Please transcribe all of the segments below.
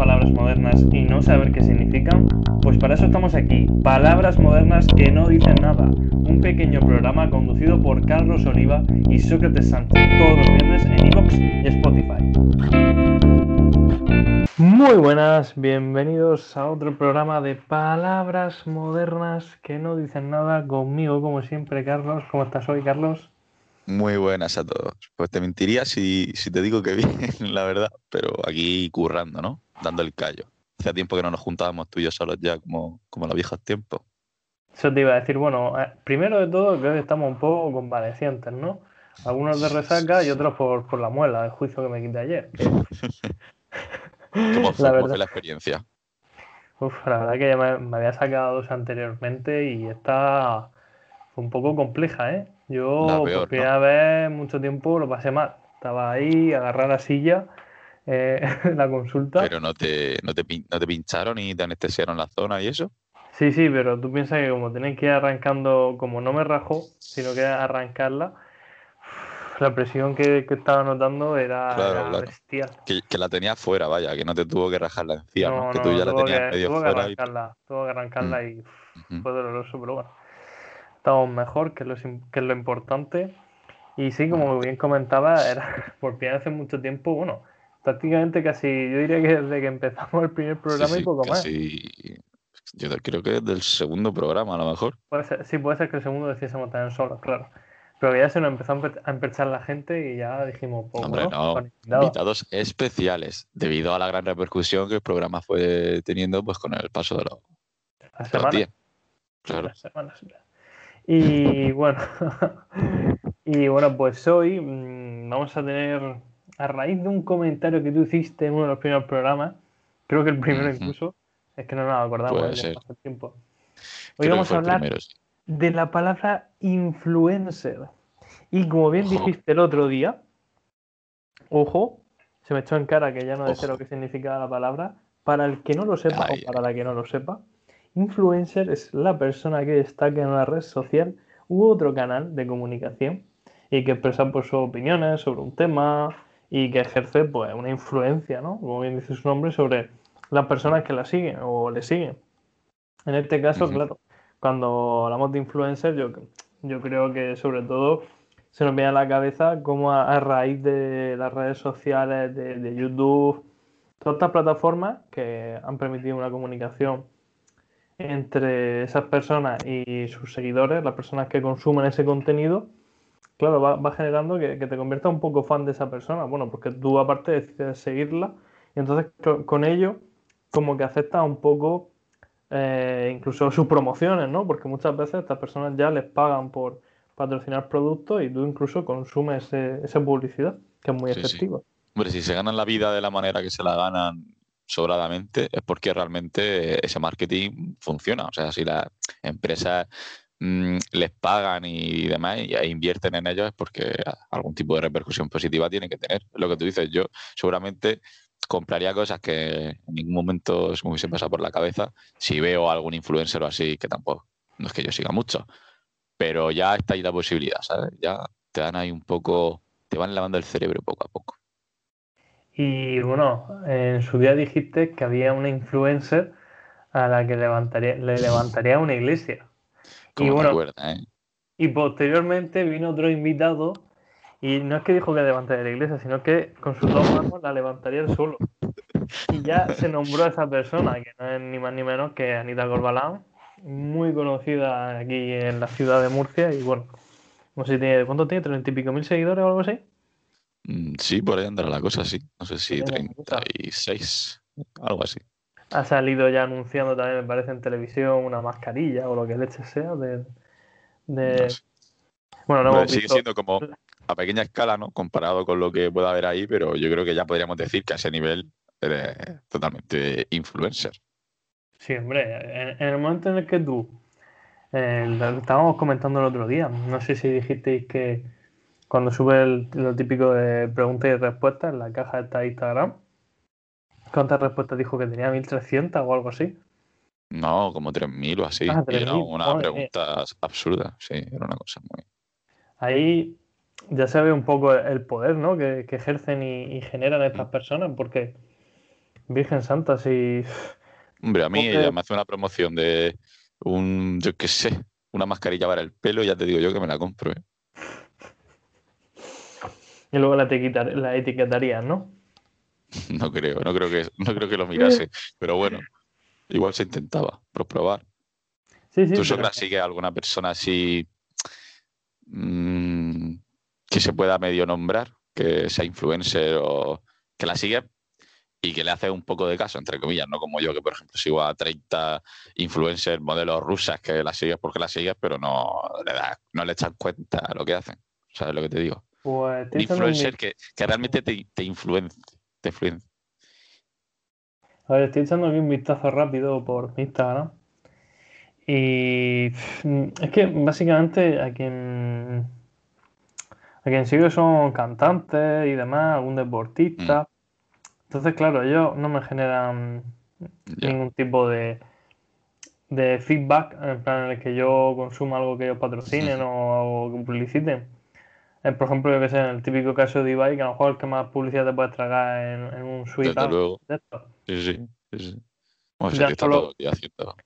palabras modernas y no saber qué significan? Pues para eso estamos aquí, Palabras Modernas que no dicen nada, un pequeño programa conducido por Carlos Oliva y Sócrates Sánchez todos los viernes en iVoox y Spotify. Muy buenas, bienvenidos a otro programa de Palabras Modernas que no dicen nada conmigo, como siempre, Carlos. ¿Cómo estás hoy, Carlos? Muy buenas a todos. Pues te mentiría si, si te digo que bien, la verdad, pero aquí currando, ¿no? Dando el callo. Hacía tiempo que no nos juntábamos tú y yo solos ya, como, como en los viejos tiempos. Eso te iba a decir, bueno, eh, primero de todo creo que estamos un poco convalecientes, ¿no? Algunos de resaca y otros por, por la muela, el juicio que me quité ayer. ¿Cómo fue, La cómo verdad. fue la experiencia? Uf, la verdad que ya me, me había sacado dos anteriormente y esta fue un poco compleja, ¿eh? Yo por peor, ¿no? primera vez mucho tiempo lo pasé mal. Estaba ahí, agarrar la silla, eh, la consulta. Pero no te, no, te, no te pincharon y te anestesiaron la zona y eso. Sí, sí, pero tú piensas que como tenéis que ir arrancando, como no me rajó, sino que arrancarla, la presión que, que estaba notando era, Claro, era claro. bestial. Que, que la tenías fuera, vaya, que no te tuvo que rajar la encía, ¿no? No, Que no, tú ya la tenías que, medio tuvo que fuera y... arrancarla, tuvo que arrancarla y uf, Ujú. fue doloroso, pero bueno, estamos mejor, que es lo, que es lo importante. Y sí, como bien comentaba, era por primera vez en mucho tiempo, bueno, prácticamente casi, yo diría que desde que empezamos el primer Sí, programa y poco más. casi... Yo creo que es del segundo programa, a lo mejor. Puede ser, sí, puede ser que el segundo deciésemos también solos, claro. Pero ya se nos empezó a empe- a empechar la gente y ya dijimos, pues Hombre, bueno, no, invitados. invitados especiales, debido a la gran repercusión que el programa fue teniendo pues con el paso de los, la de los semana. días. Claro. Las semanas. Y bueno, y bueno, pues hoy mm, vamos a tener, a raíz de un comentario que tú hiciste en uno de los primeros programas, creo que el primero incluso, es que no nos acordamos, Puede ser. pasó el tiempo. Hoy Creo vamos a hablar primero, sí. de la palabra influencer. Y como bien Ojo. dijiste el otro día, ojo, se me echó en cara que ya no decía Ojo. lo que significaba la palabra. Para el que no lo sepa Ay, o para la que no lo sepa, influencer es la persona que destaca en una red social u otro canal de comunicación y que expresa pues, sus opiniones sobre un tema y que ejerce pues, una influencia, ¿no? Como bien dice su nombre, sobre las personas que la siguen o le siguen. En este caso, claro, cuando hablamos de influencer, yo, yo creo que sobre todo se nos viene a la cabeza cómo a, a raíz de las redes sociales, de, de YouTube, todas estas plataformas que han permitido una comunicación entre esas personas y sus seguidores, las personas que consumen ese contenido, claro, va, va generando que, que te conviertas un poco fan de esa persona. Bueno, porque tú aparte decides seguirla y entonces co- con ello como que aceptas un poco eh, incluso sus promociones, ¿no? Porque muchas veces estas personas ya les pagan por patrocinar productos y tú incluso consumes ese- esa publicidad, que es muy Sí, sí. efectiva. Hombre, si se ganan la vida de la manera que se la ganan sobradamente, es porque realmente ese marketing funciona. O sea, si las empresas mm, les pagan y demás y invierten en ellos es porque algún tipo de repercusión positiva tiene que tener. Lo que tú dices, yo seguramente compraría cosas que en ningún momento se me hubiese pasado por la cabeza si veo a algún influencer o así, que tampoco, no es que yo siga mucho, pero ya está ahí la posibilidad, ¿sabes? Ya te dan ahí un poco, te van lavando el cerebro poco a poco. Y bueno, en su día dijiste que había una influencer a la que levantaría, le levantaría una iglesia. Como Y bueno, ¿eh? Y posteriormente vino otro invitado y no es que dijo que levantaría la iglesia, sino que con sus dos manos la levantaría él solo. Y ya se nombró a esa persona, que no es ni más ni menos que Anita Corbalán, muy conocida aquí en la ciudad de Murcia. Y bueno, no sé si tiene, ¿cuánto tiene? ¿Treinta y pico mil seguidores o algo así? Mm, Sí, por ahí andará la cosa, sí. No sé si Por ahí anda la cosa. 36, algo así. Ha salido ya anunciando también, me parece, en televisión una mascarilla o lo que leche sea de... de- No sé. Bueno, no hemos sigue visto... siendo como a pequeña escala, ¿no? Comparado con lo que pueda haber ahí, pero yo creo que ya podríamos decir que a ese nivel eres totalmente influencer. Sí, hombre, en, en el momento en el que tú, eh, lo estábamos comentando el otro día, no sé si dijisteis que cuando sube el- lo típico de preguntas y respuestas en la caja de Instagram, ¿cuántas respuestas dijo que tenía? ¿1300 o algo así? No, como 3.000 o así. Ah, y era 3.000, una madre pregunta absurda, sí, era una cosa muy... Ahí ya se ve un poco el poder ¿no? que, que ejercen y, y generan estas personas, porque Virgen Santa, si. Hombre, a mí Porque- ella me hace una promoción de un, yo qué sé, una mascarilla para el pelo, ya te digo yo que me la compro. ¿eh? Y luego la, etiquetar- la etiquetarías, ¿no? No creo, no creo que, no creo que lo mirase. Pero bueno, igual se intentaba, por probar. Sí, sí. ¿Tú, pero- alguna persona así mm, que se pueda medio nombrar, que sea influencer o que la sigue y que le hace un poco de caso, entre comillas, no como yo, que por ejemplo sigo a 30 influencers, modelos rusas que la sigues porque la sigues, pero no le, das- no le echas cuenta a lo que hacen. ¿Sabes lo que te digo? Pues un influencer que, que realmente te, te influencia. Te influencia. A ver, estoy echando aquí un vistazo rápido por Instagram. Y pff, es que básicamente a quien a quien sigo son cantantes y demás, algún deportista. Entonces, claro, ellos no me generan ningún tipo de, de feedback en plan en el que yo consuma algo que ellos patrocinen o, o que publiciten. Eh, por ejemplo, yo que sé, en el típico caso de Ibai, que a lo mejor el que más publicidad te puedes tragar en, en un suite Desde luego. de. Sí, sí. sí, sí. Bueno, está solo- todo el día haciendo.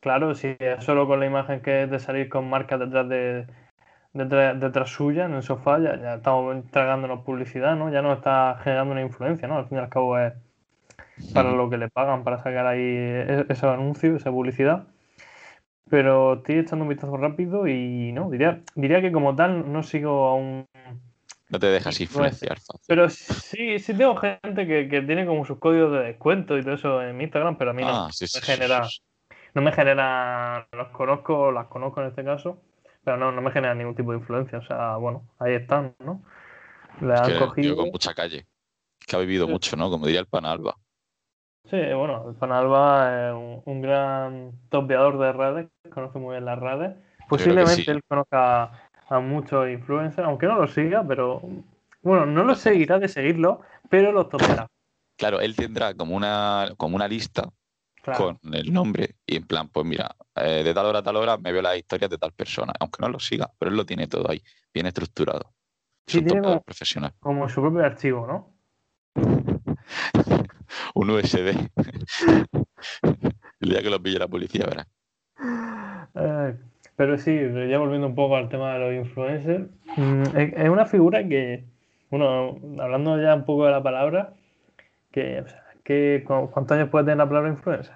Claro, si es solo con la imagen que es de salir con marcas detrás de detrás, detrás suya en el sofá, ya, ya estamos tragándonos publicidad, ¿no? Ya no está generando una influencia, ¿no? Al fin y al cabo es para lo que le pagan para sacar ahí e- ese anuncio, esa publicidad. Pero estoy echando un vistazo rápido y no, diría, diría que como tal no sigo a un... No te dejas influenciar. Pero sí, sí tengo gente que, que tiene como sus códigos de descuento y todo eso en mi Instagram, pero a mí no. Ah, sí, sí, me sí, genera- no me genera, los conozco, las conozco en este caso, pero no, no me genera ningún tipo de influencia. O sea, bueno, ahí están, ¿no? Le Es han que, tío, cogido. con mucha calle. Que ha vivido mucho, ¿no? Como diría el Panalba. Sí, bueno, el Panalba es un, un gran topeador de redes, conoce muy bien las redes. Posiblemente sí. él conozca a muchos influencers, aunque no lo siga, pero bueno, no lo seguirá de seguirlo, pero los topeará. Claro, él tendrá como una, como una lista Claro. con el nombre y en plan, pues mira, eh, de tal hora a tal hora me veo las historias de tal persona, aunque no lo siga, pero él lo tiene todo ahí, bien estructurado. Es Sí, un tiene topeador como- profesional. Como su propio archivo, ¿no? Un USB. el día que lo pille la policía, verás. Eh, pero sí, ya volviendo un poco al tema de los influencers, mm, es, una figura que, bueno, hablando ya un poco de la palabra, que, o sea, que ¿cu- ¿cuántos años puede tener la palabra influencer?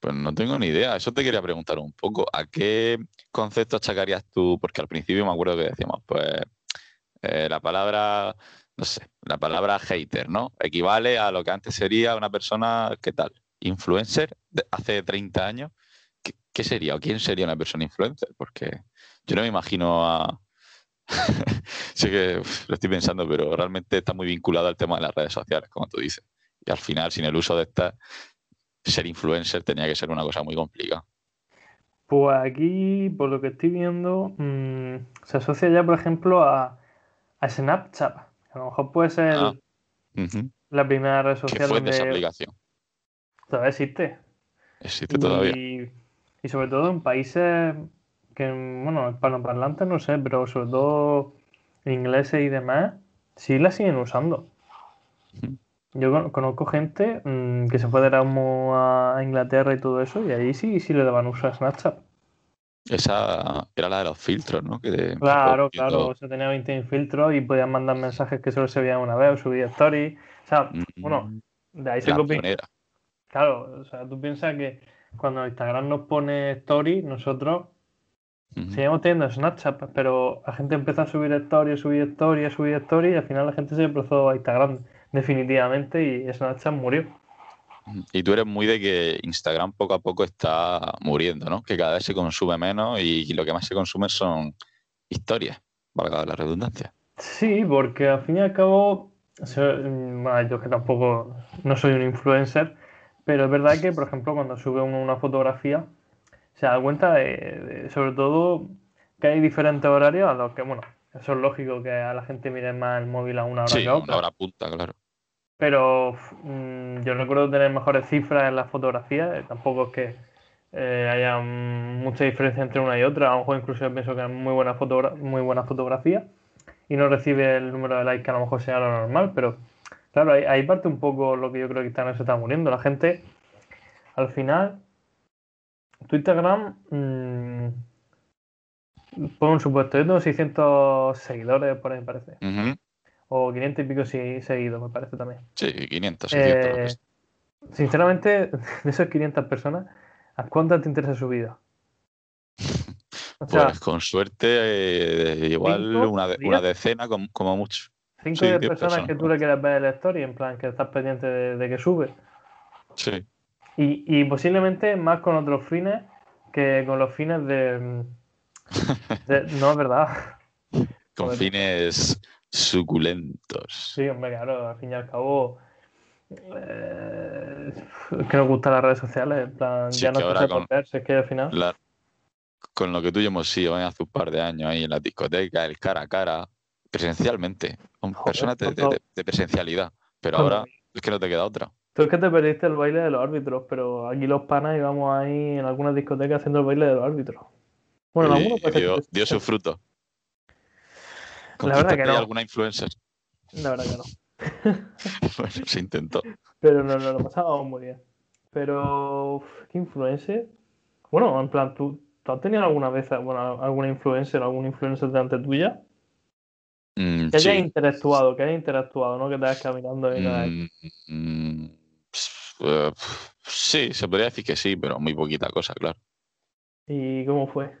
Pues no tengo ni idea. Eso te quería preguntar un poco. ¿A qué concepto achacarías tú? Porque al principio me acuerdo que decíamos, pues, eh, la palabra, no sé, la palabra hater, ¿no? Equivale a lo que antes sería una persona, ¿qué tal? Influencer hace 30 años. ¿Qué, sería o quién sería una persona influencer? Porque yo no me imagino a... sé que lo estoy pensando, pero realmente está muy vinculado al tema de las redes sociales, como tú dices. Y al final, sin el uso de estas, ser influencer tenía que ser una cosa muy complicada. Pues aquí, por lo que estoy viendo, mm, se asocia ya, por ejemplo, a, a Snapchat. A lo mejor puede ser Ah, la primera red ¿Qué social fue de esa donde aplicación? todavía existe. ¿Existe todavía? Y, y sobre todo en países que, bueno, hispanoparlantes no sé, pero sobre todo ingleses y demás, sí la siguen usando. Yo con- conozco gente mm, que se fue de Erasmus a Inglaterra y todo eso, y ahí sí, sí le daban uso a Snapchat. Esa era la de los filtros, ¿no? Que de- Claro, claro, se tenía 20 filtros y podían mandar mensajes que solo se veían una vez o subir stories. O sea, Mm, bueno, de ahí se pionera. Claro, o sea, tú piensas que cuando Instagram nos pone stories, nosotros Ujú. seguimos teniendo Snapchat, pero la gente empezó a subir stories, subir stories, subir stories, y al final la gente se desplazó a Instagram definitivamente y Snapchat murió. Y tú eres muy de que Instagram poco a poco está muriendo, ¿no? Que cada vez se consume menos y lo que más se consume son historias, valga la redundancia. Sí, porque al fin y al cabo, o sea, mm, bueno, yo que tampoco no soy un influencer, pero es verdad que, por ejemplo, cuando sube uno una fotografía, se da cuenta de, de- sobre todo, que hay diferentes horarios a los que, bueno, eso es lógico que a la gente mire más el móvil a una hora Sí, que a otra. una hora punta, claro. Pero mm, yo recuerdo tener mejores cifras en las fotografías. eh, Tampoco es que eh, haya mucha diferencia entre una y otra. A lo mejor incluso yo pienso que es muy buena, muy buena fotografía y no recibe el número de likes que a lo mejor sea lo normal. Pero Claro, ahí, parte un poco lo que yo creo que está, se está muriendo. La gente, al final, tu Instagram, mmm, por un supuesto, yo tengo 600 seguidores, por ahí me parece. O 500 y pico seguidos, me parece también. Sí, 500, 600. Eh, sinceramente, de esas 500 personas, ¿a cuántas te interesa su vida? pues con suerte, eh, igual una, una, decena como, mucho. Cinco de personas, que tú le quieras ver la story, en plan, que estás pendiente de, que sube. Sí. Y, y, posiblemente más con otros fines que con los fines de. no, es verdad. Con fines suculentos. Sí, hombre, claro, al fin y al cabo. Eh, que nos gustan las redes sociales, en plan, ya no se con, es que al final. con lo que tú y yo hemos sido hace un par de años ahí en la discoteca, el cara a cara, presencialmente, con personas de, presencialidad, pero ahora es que no te queda otra. Tú es que te perdiste el baile de los árbitros, pero aquí los panas íbamos ahí en algunas discotecas haciendo el baile de los árbitros. Bueno, en algunos dio, su La verdad que no. alguna influencer? La verdad que no. bueno, se intentó. Pero no, no, lo pasábamos muy bien. Pero, ¿qué influencer? Bueno, en plan, ¿tú, ¿tú has tenido alguna vez bueno, alguna influencer, algún influencer delante tuya? Mm, que hayas interactuado, que hayas interactuado, ¿no? Que te vayas caminando y nada. Mm, mm, eh, sí, se podría decir que sí, pero muy poquita cosa, claro. ¿Y cómo fue?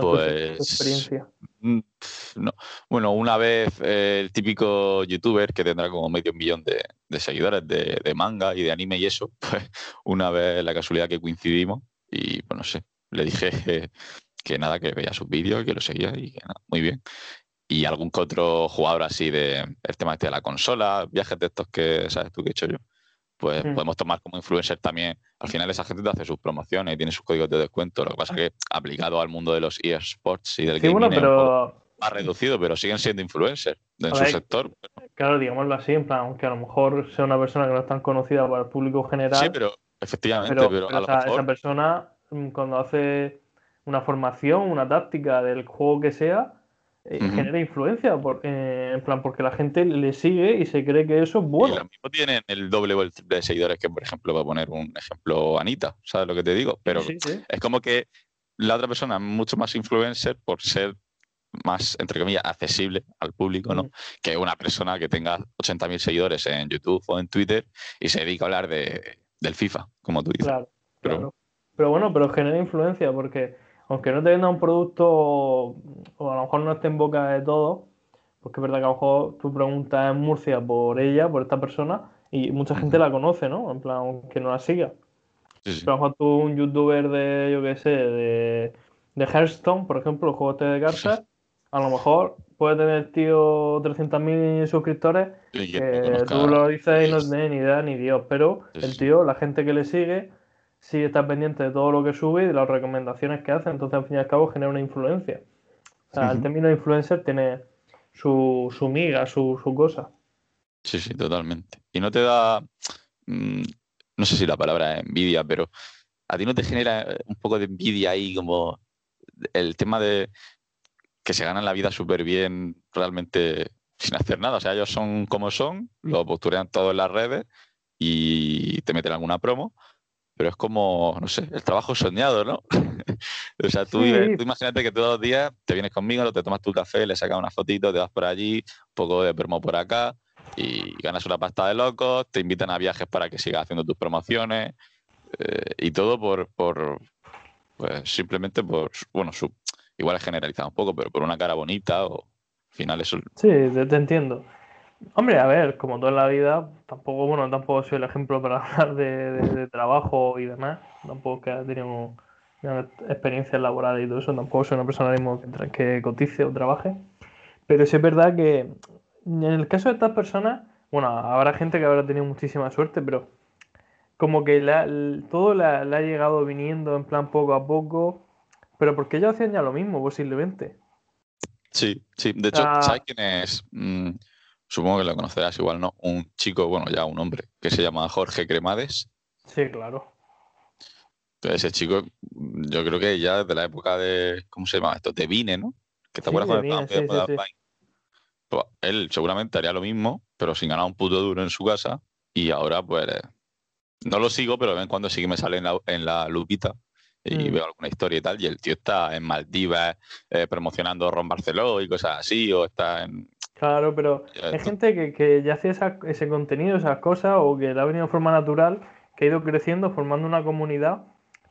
pues, experiencia. No. Bueno, una vez eh, el típico youtuber que tendrá como medio millón de, seguidores de, manga y de anime y eso, pues una vez la casualidad que coincidimos y pues no sé, le dije que, nada, que veía sus vídeos, que lo seguía y que nada, muy bien y algún que otro jugador así de el tema este de la consola, viajes de estos que sabes tú que he hecho yo, pues mm. podemos tomar como influencer también. Al final esa gente te hace sus promociones y tiene sus códigos de descuento. Lo que pasa es que aplicado al mundo de los eSports y del sí, bueno, pero... más reducido, pero siguen siendo influencers en su sector. Claro, digámoslo así, en plan, aunque a lo mejor sea una persona que no es tan conocida para el público general. Sí, pero efectivamente, pero, a lo mejor... esa persona mm, cuando hace una formación, una táctica del juego que sea, eh, genera influencia, por, eh, en plan, porque la gente le sigue y se cree que eso es bueno. Y lo mismo tienen el doble o el triple de seguidores que, por ejemplo, va a poner un ejemplo Anita, ¿sabes lo que te digo? Pero es como que la otra persona es mucho más influencer por ser más, entre comillas, accesible al público, ¿no? Que una persona que tenga 80.000 seguidores en YouTube o en Twitter y se dedica a hablar de, del FIFA, como tú dices. Claro, pero, pero bueno, pero genera influencia porque aunque no te venda un producto o a lo mejor no esté en boca de todo, porque es verdad que a lo mejor tú preguntas en Murcia por ella, por esta persona, y mucha gente la conoce, ¿no? En plan, aunque no la siga. Pero a lo mejor tú, un youtuber de, yo qué sé, de, de Hearthstone, por ejemplo, el juego este de cartas, a lo mejor puede tener tío 300.000 suscriptores, que tú lo dices y no tienes ni idea ni Dios, pero el tío, la gente que le sigue, sí está pendiente de todo lo que sube y de las recomendaciones que hace, entonces al fin y al cabo genera una influencia. O sea, el término influencer tiene su, su miga, su, su, cosa. Sí, sí, totalmente. Y no te da, mm, no sé si la palabra es envidia, pero a ti no te genera un poco de envidia ahí como el tema de que se ganan la vida súper bien realmente sin hacer nada. O sea, ellos son como son, lo posturean todo en las redes y te meten alguna promo pero es como, no sé, el trabajo soñado, ¿no? o sea, tú, imagínate que todos los días te vienes conmigo, te tomas tu café, le sacas una fotito, te vas por allí, un poco de promo por acá y ganas una pasta de locos, te invitan a viajes para que sigas haciendo tus promociones eh, y todo por, por, pues simplemente por, bueno, su, igual es generalizado un poco, pero por una cara bonita o al final eso... Sí, te entiendo. Hombre, a ver, como toda la vida, tampoco, bueno, tampoco soy el ejemplo para hablar de, trabajo y demás. Tampoco que haya tenido experiencias laborales y todo eso. Tampoco soy una persona mismo que, que cotice o trabaje. Pero sí es verdad que en el caso de estas personas, bueno, habrá gente que habrá tenido muchísima suerte, pero como que todo le, ha llegado viniendo en plan poco a poco, pero porque ellos hacían ya lo mismo, posiblemente. Sí, sí. De hecho, ¿sabes quién es? Mm, supongo que lo conocerás igual, ¿no? Un chico, bueno, ya un hombre, que se llama Jorge Cremades. Sí, claro. Entonces, ese chico, yo creo que ya desde la época de, ¿cómo se llama esto? De Vine, ¿no? Que te acuerdas cuando sí, sí, Pues pues, él seguramente haría lo mismo, pero sin ganar un puto duro en su casa. Y ahora, pues, no lo sigo, pero de vez en cuando sí que me sale en la, en la lupita y Mm. veo alguna historia y tal. Y el tío está en Maldivas eh, promocionando Ron Barceló y cosas así, o está en. Claro, pero Ya, hay no- gente que, que ya hacía esa- ese contenido, esas cosas, o que le ha venido de forma natural, que ha ido creciendo, formando una comunidad,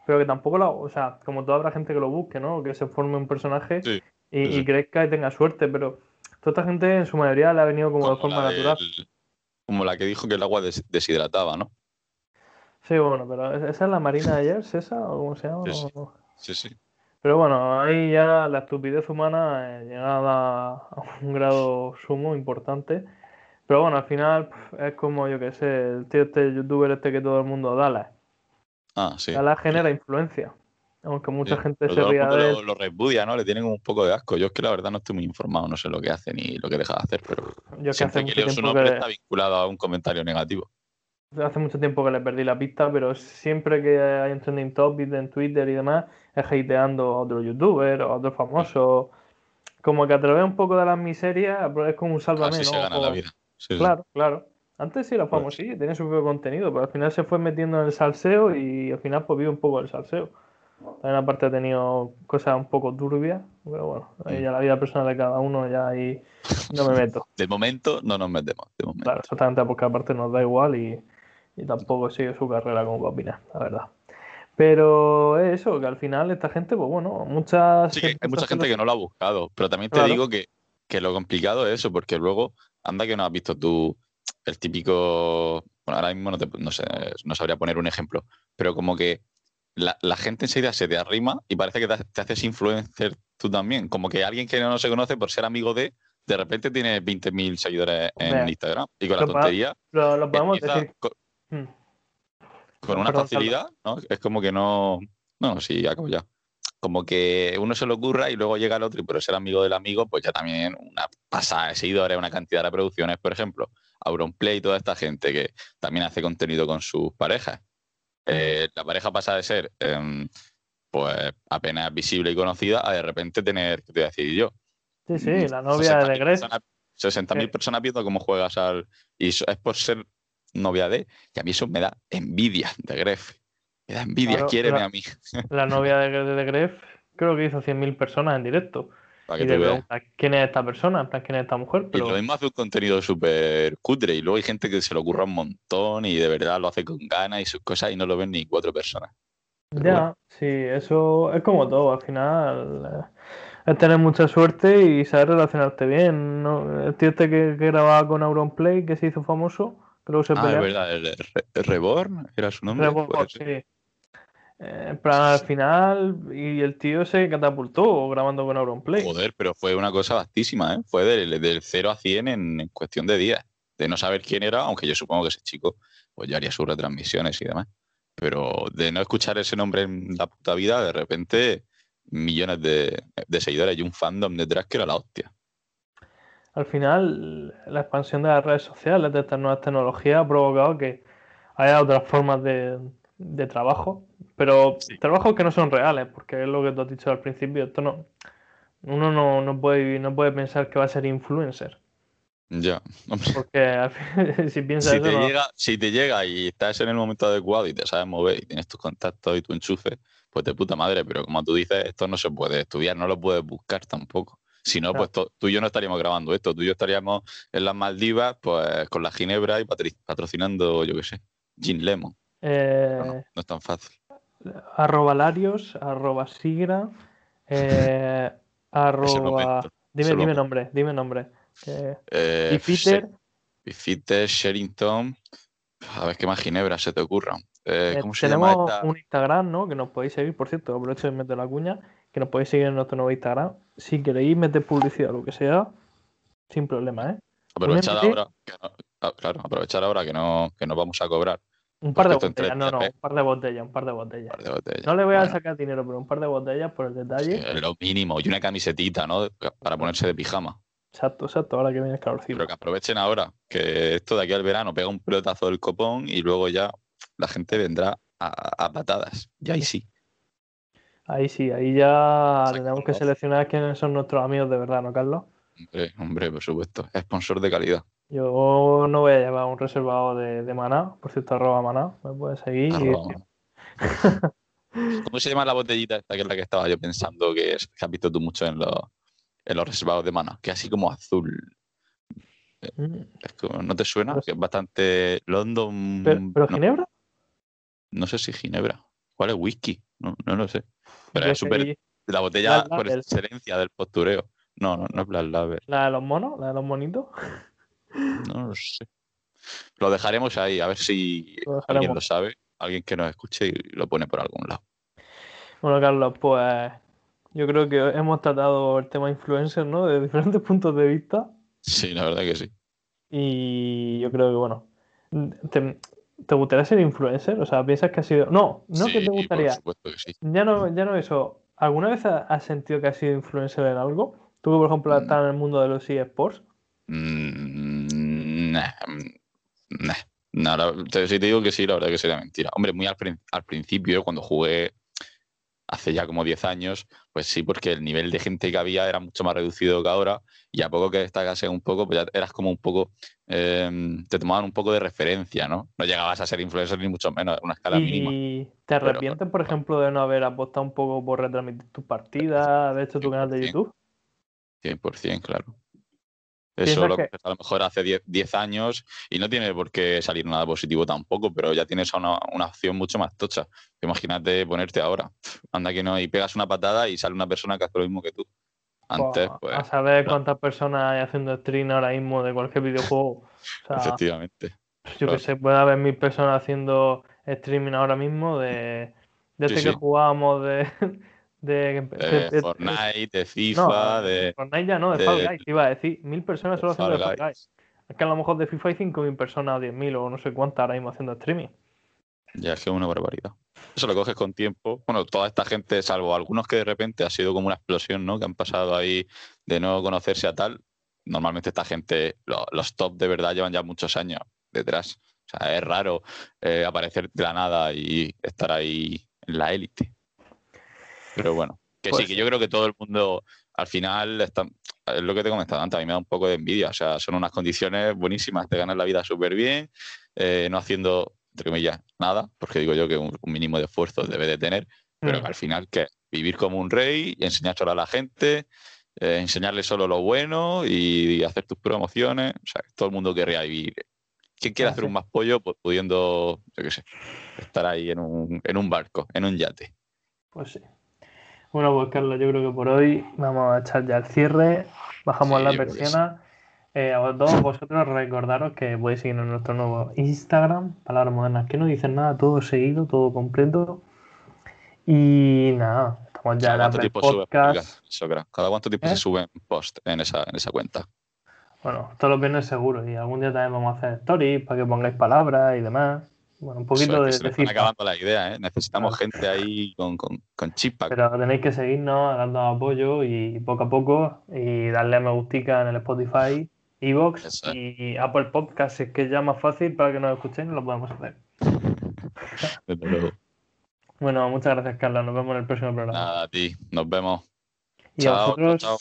pero que tampoco la, o sea, como toda habrá gente que lo busque, ¿no? Que se forme un personaje Sí, y, sí, sí. y crezca y tenga suerte, pero toda esta gente en su mayoría le ha venido como de forma natural. del- como la que dijo que el agua des- deshidrataba, ¿no? Sí, bueno, pero ¿esa es la Marina de ayer, ¿esa? ¿O cómo se llama? Sí, sí. Pero bueno, ahí ya la estupidez humana eh, llegada a un grado sumo importante. Pero bueno, al final es como, yo que sé, el tío este youtuber este que todo el mundo Dala. Ah, sí. Genera influencia. Aunque mucha Sí. gente se ría de lo, él. lo repudia, ¿no? Le tienen un poco de asco. Yo es que la verdad no estoy muy informado, no sé lo que hace ni lo que deja de hacer, pero Yo que siempre que mucho leo su nombre que, está vinculado a un comentario negativo. Hace mucho tiempo que le perdí la pista, pero siempre que hay un trending topic en Twitter y demás, es hateando a otro youtuber o a otro famoso. Como que a través un poco de las miserias, pero es como un sálvame, Así se gana Como- la vida. Sí, sí. Claro, claro. Antes sí era Pues- famosillo, tenía su propio contenido, pero al final se fue metiendo en el salseo y al final pues vive un poco el salseo. También aparte ha tenido cosas un poco turbias, pero bueno, ahí Mm. ya la vida personal de cada uno ya ahí no me meto. De momento no nos metemos. De momento. Claro, exactamente porque aparte nos da igual y, y tampoco sigue su carrera como para opinar, la verdad. Pero es eso, que al final esta gente, pues bueno, muchas... Sí, que hay mucha gente que no lo ha buscado, pero también te Claro. digo que, que lo complicado es eso, porque luego, anda que no has visto tú el típico, bueno, ahora mismo no, te- no sé, no sabría poner un ejemplo, pero como que la, la gente enseguida se te arrima y parece que te, te haces influencer tú también, como que alguien que no se conoce por ser amigo de, de repente tiene 20.000 seguidores en Instagram y con la lo tontería Lo, lo podemos decir. con. Con una Perdón, facilidad, ¿no? Es como que no, no, sí, acabo ya. Como que uno se lo ocurra y luego llega el otro y por ser amigo del amigo, pues ya también una pasada de seguidores, una cantidad de reproducciones, por ejemplo, Auronplay y toda esta gente que también hace contenido con sus parejas. Eh, la pareja pasa de ser em, pues apenas visible y conocida a de repente tener, ¿qué te voy a decir yo? Sí, sí, la novia de 60.000 Gref. personas- 60.000 Eh. personas viendo cómo juegas al... Y es por ser novia de... Y a mí eso me da envidia de Gref. Me da envidia, Claro, quiéreme la- a mí. La novia de, de, de Gref creo que hizo 100.000 personas en directo. Para Y que te tú veas. preguntas, ¿quién es esta persona? ¿quién es esta mujer? Y lo mismo hace un contenido súper cutre y luego hay gente que se lo ocurra un montón y de verdad lo hace con ganas y sus cosas y no lo ven ni cuatro personas. pero ya, bueno. sí, eso es como todo. Al final eh, es tener mucha suerte y saber relacionarte bien. ¿no? El tío este que, que grababa con Auronplay, que se hizo famoso, que se Ah, es verdad, el, Reborn era su nombre. Reborn, sí. Eh, en plan, al final, y el tío se catapultó grabando con Auronplay. Joder, pero fue una cosa vastísima, ¿eh? Fue del, del 0 a 100 en, en cuestión de días. De no saber quién era, aunque yo supongo que ese chico pues ya haría sus retransmisiones y demás. Pero de no escuchar ese nombre en la puta vida, de repente millones de, de seguidores y un fandom detrás que era la hostia. Al final, la expansión de las redes sociales, de estas nuevas tecnologías, ha provocado que haya otras formas de, de trabajo, pero Sí. trabajos que no son reales, porque es lo que tú has dicho al principio. Esto no, uno no, no puede, no puede pensar que va a ser influencer, Ya, hombre. porque al fin- si piensas Si eso, te, no- llega, si te llega y estás en el momento adecuado y te sabes mover y tienes tus contactos y tu enchufe, pues de puta madre. Pero como tú dices, esto no se puede estudiar, no lo puedes buscar tampoco. Si no, Claro. pues tú y yo no estaríamos grabando esto. Tú y yo estaríamos en las Maldivas, pues con la Ginebra y patrocinando, yo qué sé, Gin Lemon. eh, No, no es tan fácil. arroba Larios, arroba Sigra, eh, arroba... Dime, dime momento. nombre, dime nombre. Que- Eh, y Peter, Sherrington. A ver qué más Ginebra se te ocurra. Eh, Eh, ¿Cómo se llama tenemos esta? un Instagram, ¿no? Que nos podéis seguir, por cierto, aprovecho de meter la cuña, que nos podéis seguir en nuestro nuevo Instagram. Si queréis meter publicidad o lo que sea, sin problema, ¿eh? Aprovechar MT. ahora, que no- ah, claro, aprovechar ahora que no, que nos vamos a cobrar Un par de botellas, entre no, no, un par de botellas, un par de botellas. par de botellas. No le voy a Bueno, sacar dinero, pero un par de botellas por el detalle. sí, lo mínimo. Y una camisetita, ¿no? Para ponerse de pijama. Exacto, exacto, ahora que viene el calorcito. Pero que aprovechen ahora, que esto de aquí al verano pega un pelotazo del copón y luego ya la gente vendrá a, a patadas. Y ahí sí. Ahí sí, ahí ya Exacto, tenemos que seleccionar quiénes son nuestros amigos de verdad, ¿no, Carlos? Hombre, hombre, por supuesto. Sponsor de calidad. Yo no voy a llevar un reservado de, de maná, por cierto, arroba maná, me puedes seguir. Arroba. ¿Cómo se llama la botellita esta que es la que estaba yo pensando que, es, que has visto tú mucho en los, en los reservados de mana? Que es así como azul. Mm, Es como- ¿No te suena? Pero- Que es bastante London. ¿Pero, pero no, Ginebra? no sé si Ginebra. ¿Cuál es whisky? No, no lo sé. Pero Yo es súper. La botella por excelencia del postureo. No, no, no es Black Label. La de los monos, la de los monitos. No lo sé. Lo dejaremos ahí, a ver si Lo alguien lo sabe, alguien que nos escuche y lo pone por algún lado. Bueno, Carlos, pues yo creo que hemos tratado el tema influencer, ¿no? De diferentes puntos de vista. Sí, la verdad que sí. Y yo creo que, bueno, ¿te, te gustaría ser influencer? O sea, ¿piensas que has sido...? No, no que te gustaría. Por supuesto que sí. Ya no, ya no eso. ¿Alguna vez ha- has sentido que has sido influencer en algo? Tú que, por ejemplo, Mm. estás en el mundo de los eSports. Mm, nah, mm, nah. No, la- te- si te digo que sí, la verdad que sería mentira. Hombre, muy al, al principio, cuando jugué hace ya como 10 años, pues sí, porque el nivel de gente que había era mucho más reducido que ahora, y a poco que destacase un poco, pues ya eras como un poco, eh, te tomaban un poco de referencia, ¿no? No llegabas a ser influencer ni mucho menos, era una escala mínima. ¿Y te arrepientes, por ejemplo, de no haber apostado un poco por retransmitir tus partidas, de hecho tu canal de 100%. YouTube? 100%, claro. Eso lo que- a lo mejor hace 10, 10 años y no tiene por qué salir nada positivo tampoco, pero ya tienes una, una opción mucho más tocha. Imagínate ponerte ahora, anda que no, y pegas una patada y sale una persona que hace lo mismo que tú. Antes, pues, a saber cuántas personas hay haciendo stream ahora mismo de cualquier videojuego. O sea, efectivamente. yo que sé, puede haber mil personas haciendo streaming ahora mismo de, de Sí, este que sí. jugábamos de, de, De de- de- Fortnite, de no, FIFA, de, Fortnite ya no, de, Fall Guys, iba a decir, mil personas solo haciendo de Fall Guys. Es que a lo mejor de FIFA hay 5.000 personas, 10.000 o no sé cuántas ahora mismo haciendo streaming. Ya es que es una barbaridad. Eso lo coges con tiempo. Bueno, toda esta gente, salvo algunos que de repente ha sido como una explosión, ¿no? Que han pasado ahí de no conocerse a tal. Normalmente esta gente, lo- los top de verdad llevan ya muchos años detrás. O sea, es raro eh, aparecer de la nada y estar ahí en la élite. Pero bueno, que Pues sí, que yo creo que todo el mundo al final está, es lo que te comentaba antes, a mí me da un poco de envidia. O sea, son unas condiciones buenísimas, te ganas la vida súper bien, eh, no haciendo, entre comillas, nada, porque digo yo que un, un mínimo de esfuerzo debe de tener, pero Mm. que al final, que Vivir como un rey, y enseñárselo a la gente, eh, enseñarle solo lo bueno y, hacer tus promociones. O sea, todo el mundo querría vivir. ¿Quién quiere Ah, hacer sí. un más pollo? Pues pudiendo, yo qué sé, estar ahí en un, en un barco, en un yate. Pues sí. Bueno, pues Carlos, yo creo que por hoy vamos a echar ya el cierre. Bajamos Sí, la persiana. Eh, a todos vosotros recordaros que podéis seguirnos en nuestro nuevo Instagram, Palabras Modernas, que no dicen nada, todo seguido, todo completo. Y nada, estamos ya ¿Cada en cuánto sube Podcast. ¿Cada cuánto tiempo ¿Eh? se suben post en esa, en esa cuenta? Bueno, todos los viernes seguro. Y algún día también vamos a hacer stories para que pongáis palabras y demás. Bueno, un poquito de, es que se de están acabando las ideas, ¿eh? Necesitamos gente ahí con, con, con chispa. Pero tenéis que seguirnos, dando apoyo y poco a poco y darle a me gustica en el Spotify, Evox es. y Apple Podcast, es que ya es más fácil para que nos escuchéis, no lo podemos hacer. Desde luego. Bueno, muchas gracias, Carla. Nos vemos en el próximo programa. Nada, a ti. Nos vemos. y chao, a vosotros, chao,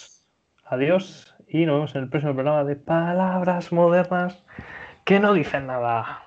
adiós y nos vemos en el próximo programa de Palabras Modernas que no dicen nada.